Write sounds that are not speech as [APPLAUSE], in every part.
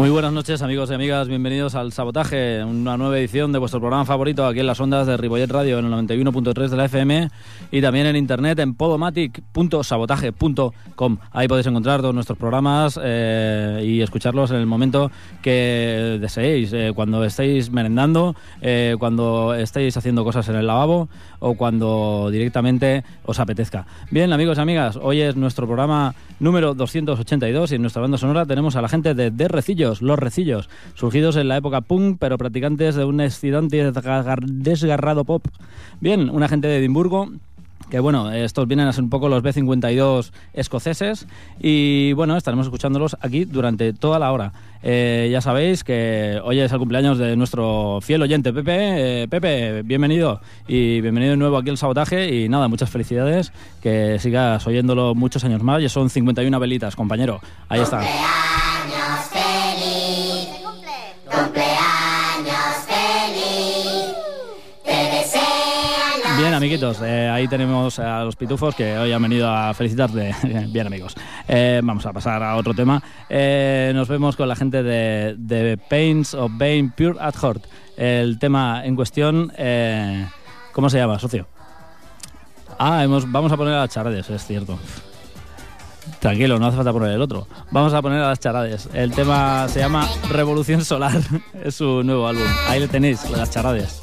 Muy buenas noches amigos y amigas, bienvenidos al Sabotaje, una nueva edición de vuestro programa favorito aquí en las ondas de Ribollet Radio en el 91.3 de la FM y también en internet en podomatic.sabotaje.com. Ahí podéis encontrar todos nuestros programas eh, y escucharlos en el momento que deseéis, eh, cuando estéis merendando, eh, cuando estéis haciendo cosas en el lavabo o cuando directamente os apetezca. Bien amigos y amigas, hoy es nuestro programa número 282 y en nuestra banda sonora tenemos a la gente de De Los recillos, surgidos en la época punk, pero practicantes de un excitante y desgarrado pop. Bien, una gente de Edimburgo que bueno, estos vienen a ser un poco los B52 escoceses y bueno, estaremos escuchándolos aquí durante toda la hora. Eh, ya sabéis que hoy es el cumpleaños de nuestro fiel oyente Pepe. Eh, Pepe, bienvenido y bienvenido de nuevo aquí al sabotaje y nada, muchas felicidades, que sigas oyéndolo muchos años más y son 51 velitas, compañero. Ahí está. Amiguitos, eh, ahí tenemos a los pitufos que hoy han venido a felicitarte. [LAUGHS] Bien, amigos. Eh, vamos a pasar a otro tema. Eh, nos vemos con la gente de, Pains of Bane Pure at Heart. El tema en cuestión, ¿cómo se llama, socio? Ah, hemos, vamos a poner a las charades, es cierto. Tranquilo, no hace falta poner el otro. Vamos a poner a las charades. El tema se llama Revolución Solar. [LAUGHS] es su nuevo álbum. Ahí le tenéis, las charades.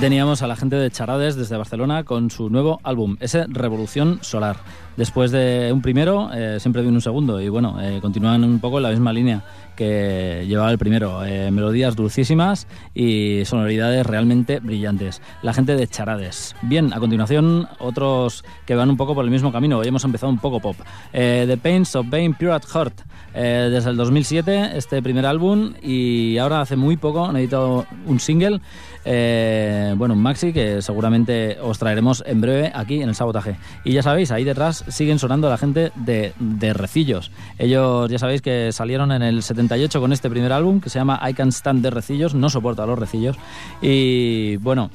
Teníamos a la gente de Charades desde Barcelona con su nuevo álbum, ese Revolución Solar. Después de un primero, eh, siempre viene un segundo y bueno, eh, continúan un poco en la misma línea que llevaba el primero. Eh, melodías dulcísimas y sonoridades realmente brillantes. La gente de Charades. Bien, a continuación otros que van un poco por el mismo camino. Hoy hemos empezado un poco pop. The Pains of Being Pure at Heart. desde el 2007, este primer álbum y ahora hace muy poco han editado un single eh, bueno, un maxi que seguramente os traeremos en breve aquí en el sabotaje. Y ya sabéis, ahí detrás siguen sonando la gente de, de Recillos. Ellos ya sabéis que salieron en el 78 con este primer álbum que se llama I Can Stand de Recillos, no soporto a los Recillos. Y bueno,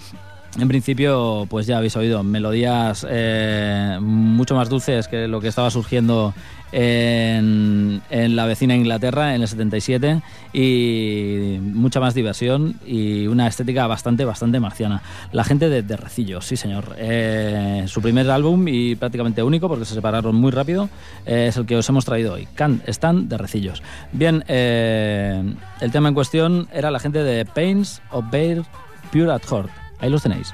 en principio, pues ya habéis oído melodías eh, mucho más dulces que lo que estaba surgiendo en, la vecina Inglaterra en el 77 y mucha más diversión y una estética bastante, bastante marciana. La gente de, de sí señor. Eh, su primer álbum y prácticamente único porque se separaron muy rápido eh, es el que os hemos traído hoy. Can Stand de Recillos. Bien, el tema en cuestión era la gente de Pains of Bear Pure at Heart. Ahí los tenéis.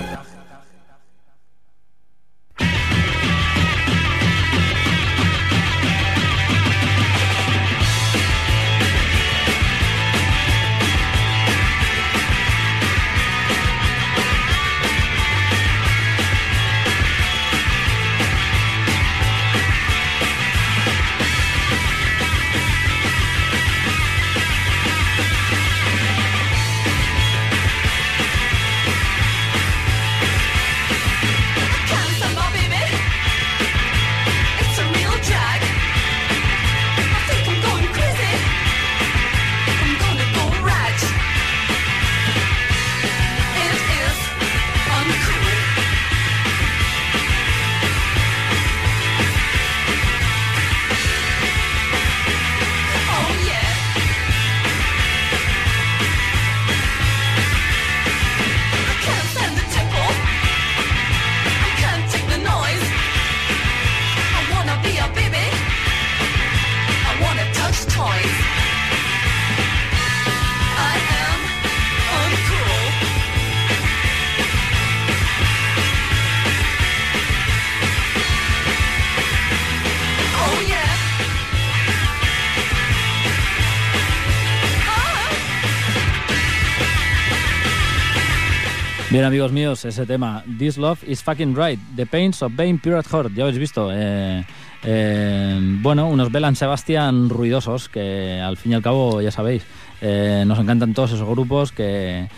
Amigos míos, ese tema, This Love is Fucking Right, The Pains of Being Pure at Heart, ya habéis visto. Eh, eh, bueno, unos Belan Sebastian ruidosos, que al fin y al cabo, ya sabéis, eh, nos encantan todos esos grupos que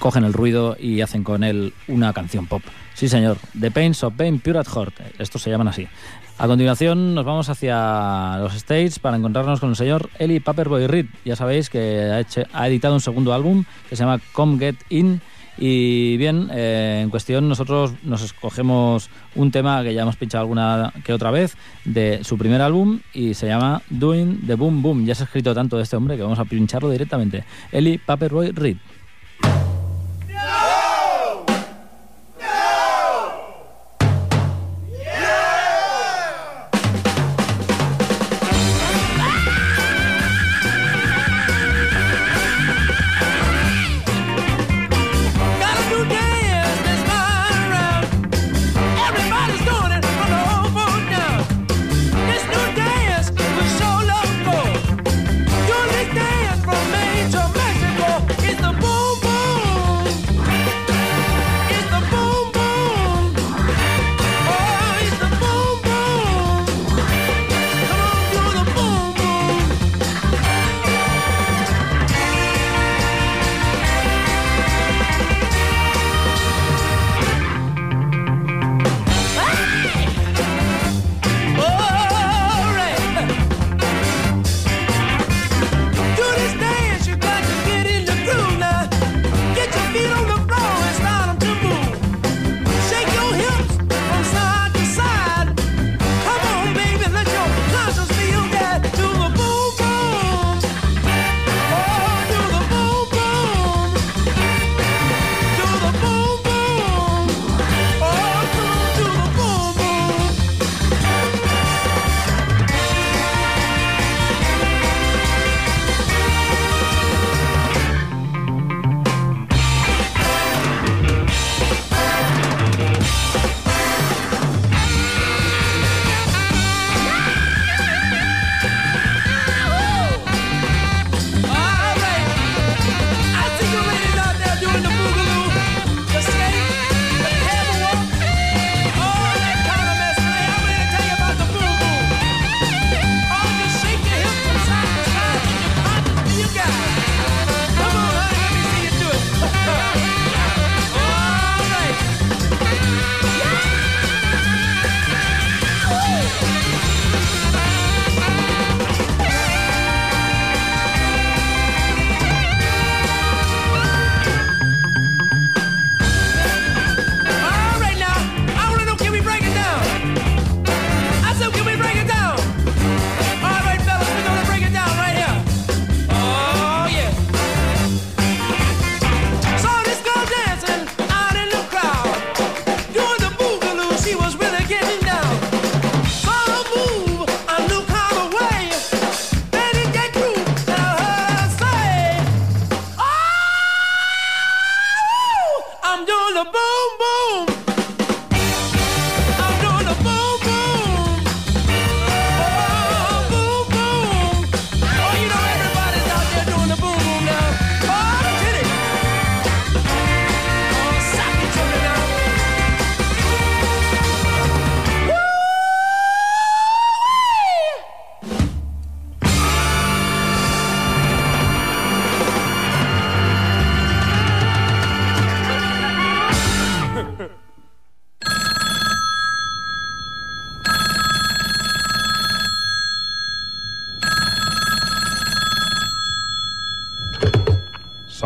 cogen el ruido y hacen con él una canción pop. Sí, señor, The Pains of Being Pure at Heart, estos se llaman así. A continuación nos vamos hacia los States para encontrarnos con el señor Eli Paperboy Reed. Ya sabéis que ha, editado un segundo álbum que se llama Come Get In. Y bien, eh, en cuestión nosotros nos escogemos un tema que ya hemos pinchado alguna que otra vez de su primer álbum y se llama Doing the Boom Boom. Ya se ha escrito tanto de este hombre que vamos a pincharlo directamente. Eli Paperboy Reed.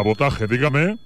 Sabotaje, dígame.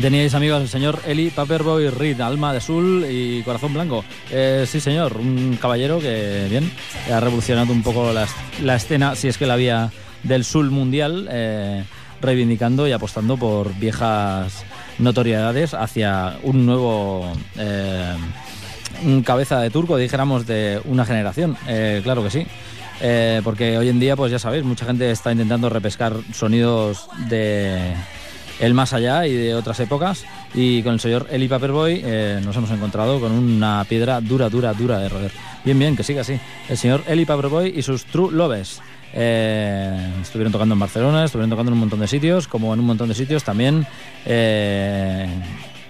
Teníais, amigos, el señor Eli Paperboy Reed, alma de azul y corazón blanco. Eh, sí, señor, un caballero que, bien, ha revolucionado un poco la, escena, si es que la había del sul mundial, eh, reivindicando y apostando por viejas notoriedades hacia un nuevo eh, un cabeza de turco, dijéramos, de una generación. Claro que sí. Porque hoy en día, pues ya sabéis, mucha gente está intentando repescar sonidos de el más allá y de otras épocas. Y con el señor Eli Paperboy eh, nos hemos encontrado con una piedra dura, dura, dura de roer. Bien, bien, que siga así. El señor Eli Paperboy y sus True Loves. Eh, estuvieron tocando en Barcelona, estuvieron tocando en un montón de sitios, como en un montón de sitios también eh,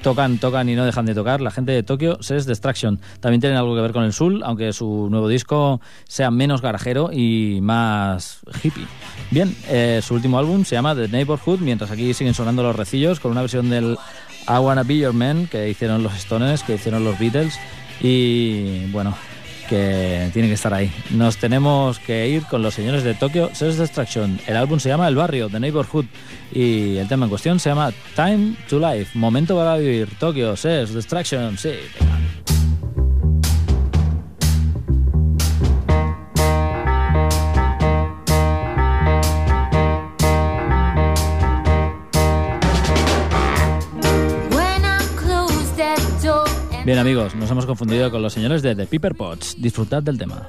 tocan, tocan y no dejan de tocar. La gente de Tokio Sex Distraction también tienen algo que ver con el Sul, aunque su nuevo disco sea menos garajero y más hippie. Bien, eh, su último álbum se llama The Neighborhood, mientras aquí siguen sonando los recillos con una versión del I Wanna Be Your Man que hicieron los Stones, que hicieron los Beatles y bueno, que tiene que estar ahí. Nos tenemos que ir con los señores de Tokyo Sex Distraction. El álbum se llama El Barrio, The Neighborhood, y el tema en cuestión se llama Time to Life, Momento para vivir. Tokyo Sex Distraction, sí. venga. Bien amigos, nos hemos confundido con los señores de The Piper Pots. Disfrutad del tema.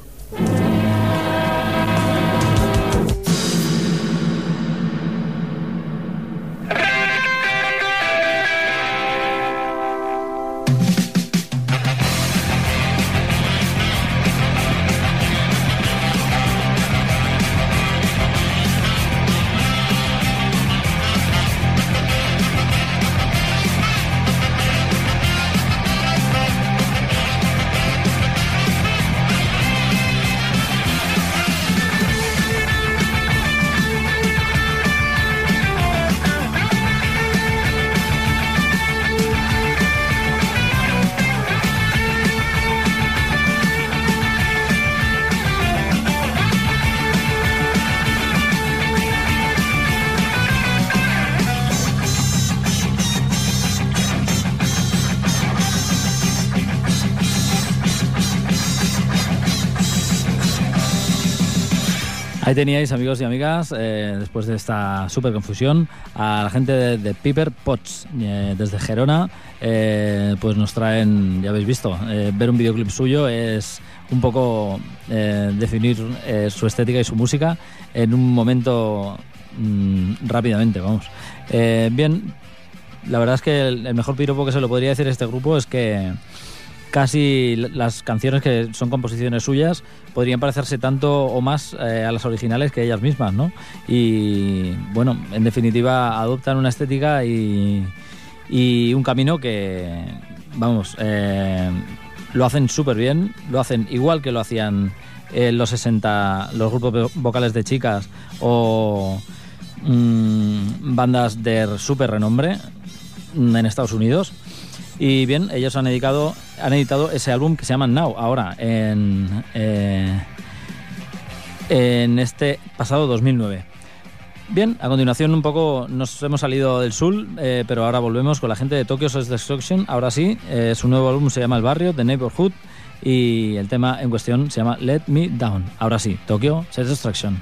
Ahí teníais, amigos y amigas, eh, después de esta súper confusión, a la gente de, de Piper Potts, eh, desde Gerona, eh, pues nos traen, ya habéis visto, ver un videoclip suyo es un poco definir su estética y su música en un momento mm, rápidamente, vamos. Bien, la verdad es que el, el mejor piropo que se lo podría decir a este grupo es que casi las canciones que son composiciones suyas podrían parecerse tanto o más eh, a las originales que ellas mismas, ¿no? Y bueno, en definitiva adoptan una estética y, un camino que, vamos, eh, lo hacen súper bien, lo hacen igual que lo hacían en los 60 los grupos vo- vocales de chicas o mm, bandas de súper renombre en Estados Unidos. Y bien, ellos han editado, han editado ese álbum que se llama Now, ahora, en, eh, en este pasado 2009. Bien, a continuación un poco nos hemos salido del sur, eh, pero ahora volvemos con la gente de Tokyo Sex Destruction. Ahora sí, eh, su nuevo álbum se llama El Barrio, The Neighborhood, y el tema en cuestión se llama Let Me Down. Ahora sí, Tokyo Sex Destruction.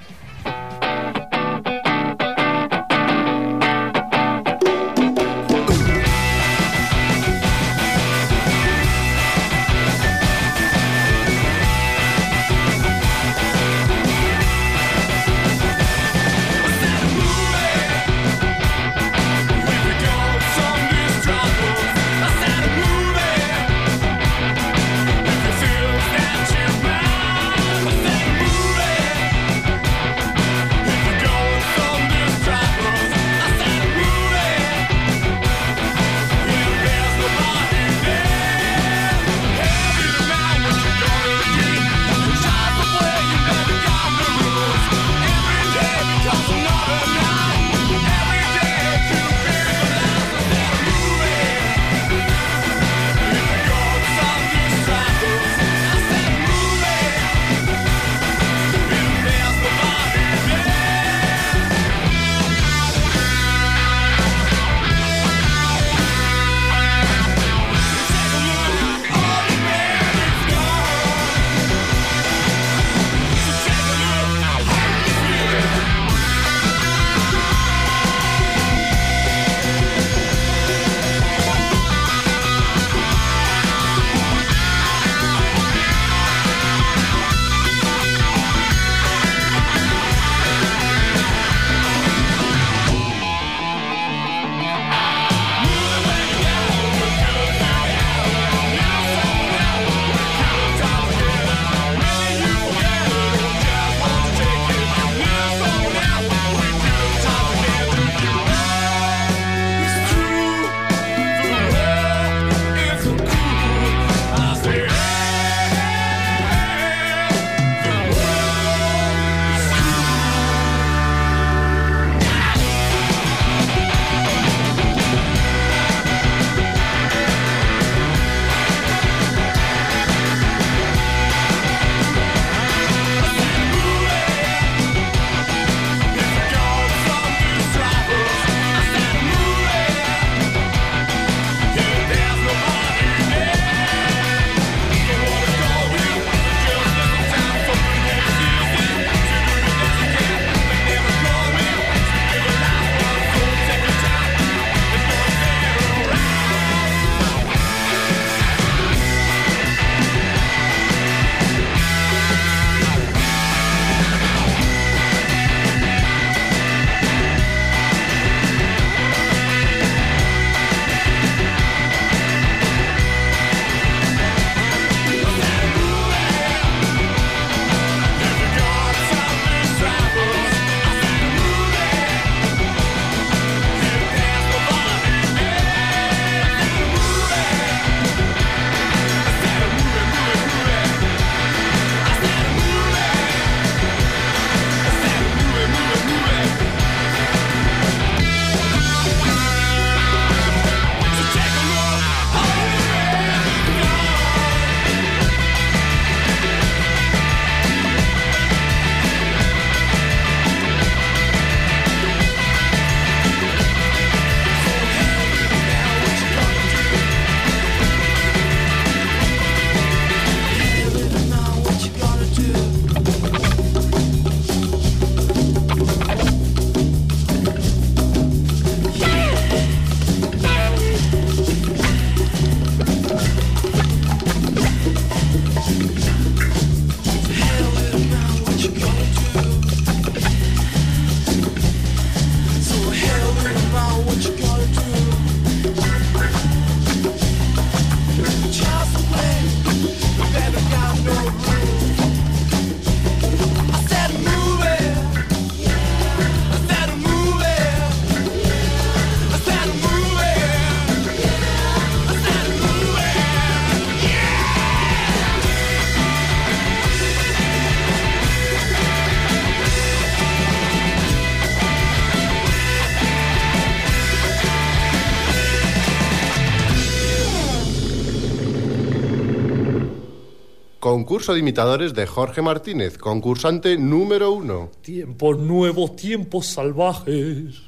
Concurso de imitadores de Jorge Martínez, concursante número uno. Tiempos nuevos, tiempos salvajes.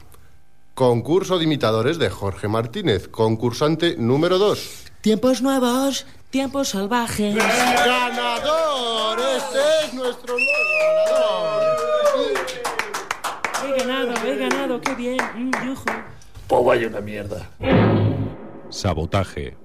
Concurso de imitadores de Jorge Martínez, concursante número dos. Tiempos nuevos, tiempos salvajes. ¡Ganador! Este es nuestro nuevo ganador. He ganado, he ganado, qué bien. Mm, yujú. Pues vaya una mierda. Sabotaje.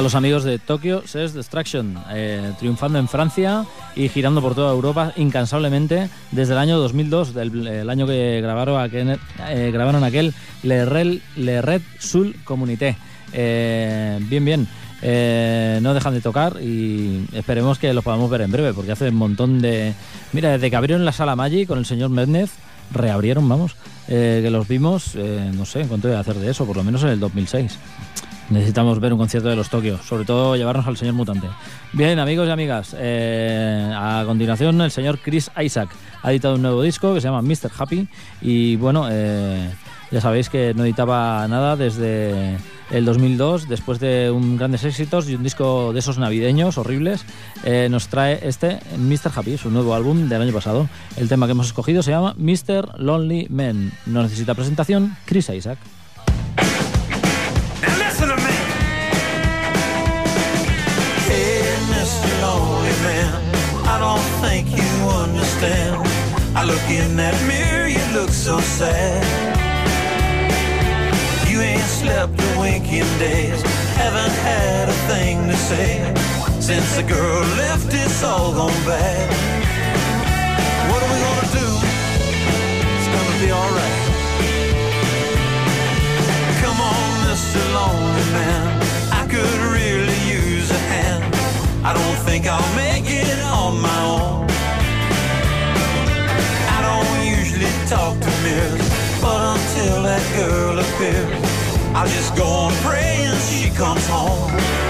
Eran los amigos de Tokyo Sex Destruction, eh, triunfando en Francia y girando por toda Europa incansablemente desde el año 2002, del, el año que grabaron aquel, eh, grabaron aquel Le, Rel- Le Red Sul Communité. Eh, bien, bien. Eh, no dejan de tocar y esperemos que los podamos ver en breve, porque hace un montón de... Mira, desde que abrieron la sala Maggi con el señor Mednez, reabrieron, vamos, eh, que los vimos, eh, no sé cuánto voy a hacer de eso, por lo menos en el 2006. Necesitamos ver un concierto de los Tokio, sobre todo llevarnos al señor mutante. Bien, amigos y amigas, eh, a continuación el señor Chris Isaac ha editado un nuevo disco que se llama Mr. Happy y bueno, eh, ya sabéis que no editaba nada desde el 2002, después de un grandes éxitos y un disco de esos navideños horribles, eh, nos trae este Mr. Happy, su nuevo álbum del año pasado. El tema que hemos escogido se llama Mr. Lonely Man. No necesita presentación, Chris Isaac. I don't think you understand. I look in that mirror, you look so sad. You ain't slept a wink in days, haven't had a thing to say. Since the girl left, it's all gone bad. What are we gonna do? It's gonna be alright. Come on, Mr. Lonely Man. I could really use a hand. I don't think I'll make talk to mirrors, but until that girl appears, I'll just go on praying she comes home.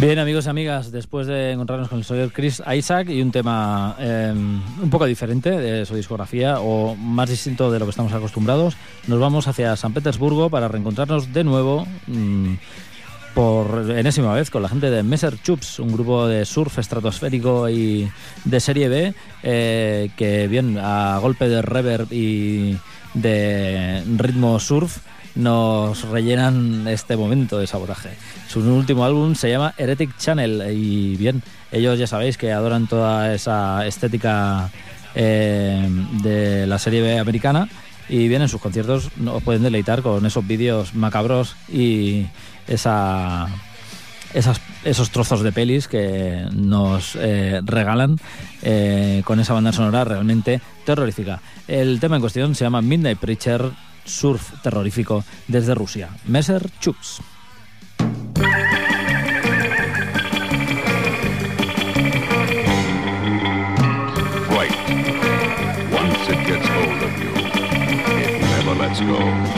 Bien, amigos y amigas, después de encontrarnos con el señor Chris Isaac y un tema eh, un poco diferente de su discografía o más distinto de lo que estamos acostumbrados, nos vamos hacia San Petersburgo para reencontrarnos de nuevo mm, por enésima vez con la gente de Messer Chups, un grupo de surf estratosférico y de serie B eh, que bien a golpe de reverb y de ritmo surf nos rellenan este momento de sabotaje. Su último álbum se llama Heretic Channel y bien, ellos ya sabéis que adoran toda esa estética eh, de la serie B americana y bien en sus conciertos nos pueden deleitar con esos vídeos macabros y esa esas- esos trozos de pelis que nos eh, regalan eh, con esa banda sonora realmente terrorífica. El tema en cuestión se llama Midnight Preacher, surf terrorífico desde Rusia. Messer Chups. Right. Once it gets hold of you, it never lets go.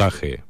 Sabotaje.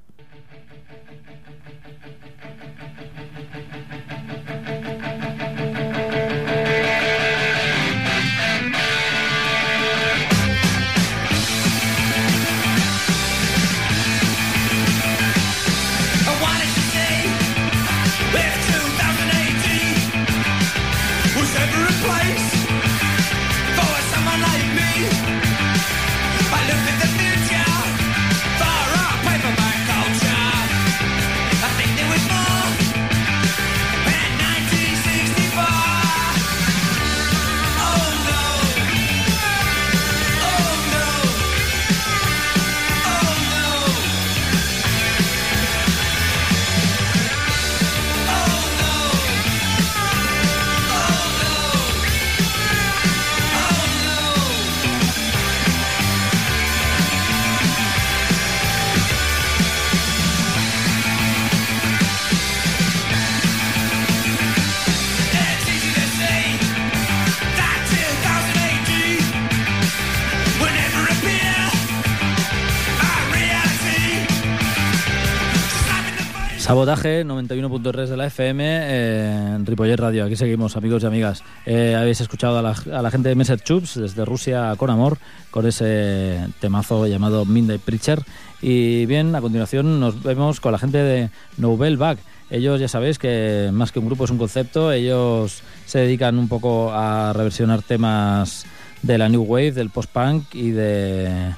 Sabotaje 91.3 de la FM eh, en Ripollet Radio. Aquí seguimos, amigos y amigas. Eh, habéis escuchado a la, gente de Messer Chups desde Rusia con amor con ese temazo llamado Midnight Preacher. Y bien, a continuación nos vemos con la gente de Novel Back. Ellos ya sabéis que más que un grupo es un concepto. Ellos se dedican un poco a reversionar temas de la New Wave, del post-punk y de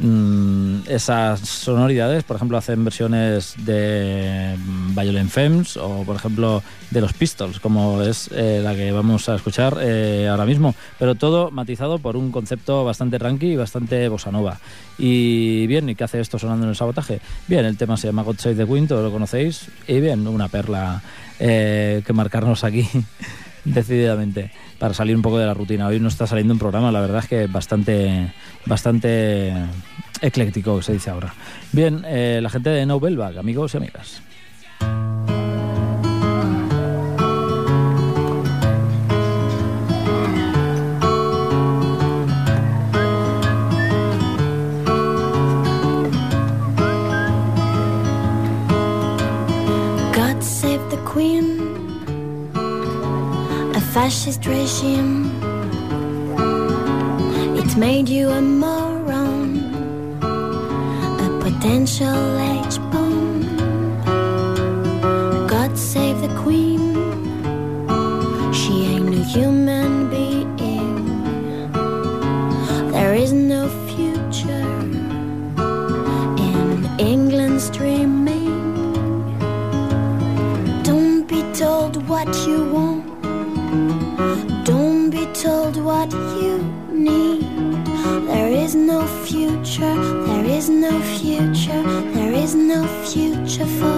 mm, esas sonoridades. Por ejemplo, hacen versiones de mm, Violent Femmes o, por ejemplo, de los Pistols, como es eh, la que vamos a escuchar eh, ahora mismo. Pero todo matizado por un concepto bastante ranky y bastante bossa nova. Y bien, ¿y qué hace esto sonando en el sabotaje? Bien, el tema se llama God Save the Wind, todos lo conocéis. Y bien, una perla eh, que marcarnos aquí [LAUGHS] decididamente para salir un poco de la rutina. Hoy no está saliendo un programa, la verdad es que bastante, bastante ecléctico, se dice ahora. Bien, eh, la gente de Nobelbag, amigos y amigas. Queen, fascist regime. It made you a moron, a potential H bomb. God save the Queen, The for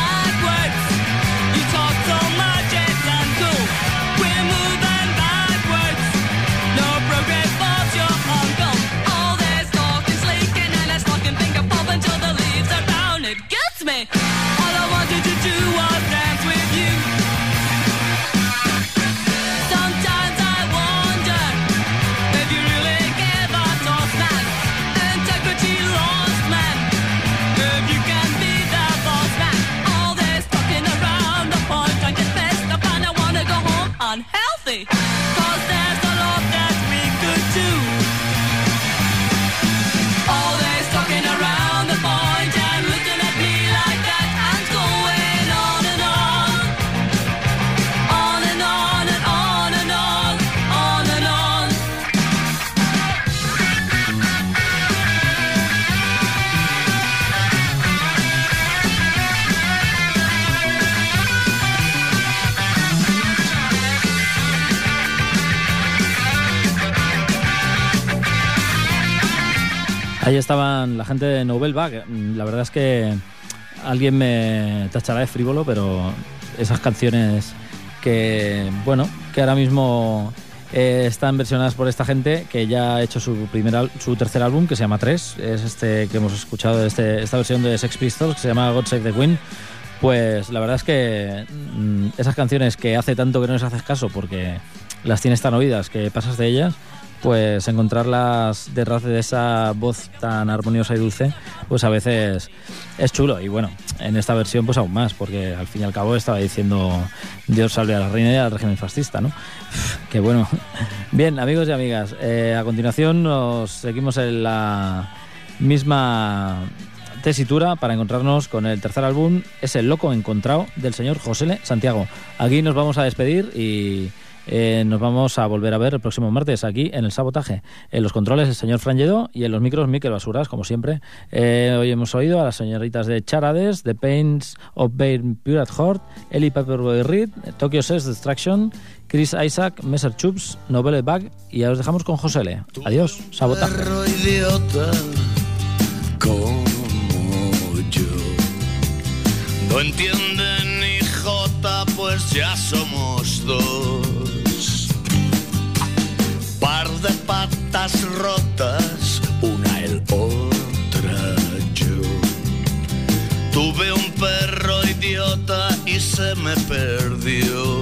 Ahí estaban la gente de Novelba. mm, La verdad es que alguien me tachará de frívolo, pero esas canciones que, bueno, que ahora mismo eh, están versionadas por esta gente que ya ha hecho su primer su tercer álbum que se llama 3 es este que hemos escuchado este, esta versión de Sex Pistols que se llama God Save the Queen pues la verdad es que mm, esas canciones que hace tanto que no les haces caso porque las tienes tan oídas que pasas de ellas pues encontrarlas detrás de esa voz tan armoniosa y dulce, pues a veces es chulo. Y bueno, en esta versión pues aún más, porque al fin y al cabo estaba diciendo Dios salve a la reina y al régimen fascista, ¿no? Qué bueno. [LAUGHS] Bien, amigos y amigas, eh, a continuación nos seguimos en la misma tesitura para encontrarnos con el tercer álbum, es El Loco Encontrado del señor José. Santiago. Aquí nos vamos a despedir y eh, nos vamos a volver a ver el próximo martes aquí en el Sabotaje. En los controles el señor Frangedo y en los micros Miquel Basuras, como siempre. Eh, hoy hemos oído a las señoritas de Charades, The Pains of Bane Pure at Heart, Ellie Paperboy Reed, Tokyo Sex Destruction, Chris Isaac, Messer Chups, Novelle Bag y ya os dejamos con José L. Adiós, Sabotaje. No entiende ni jota, pues ya somos dos. Patas rotas, una el otra yo. Tuve un perro idiota y se me perdió.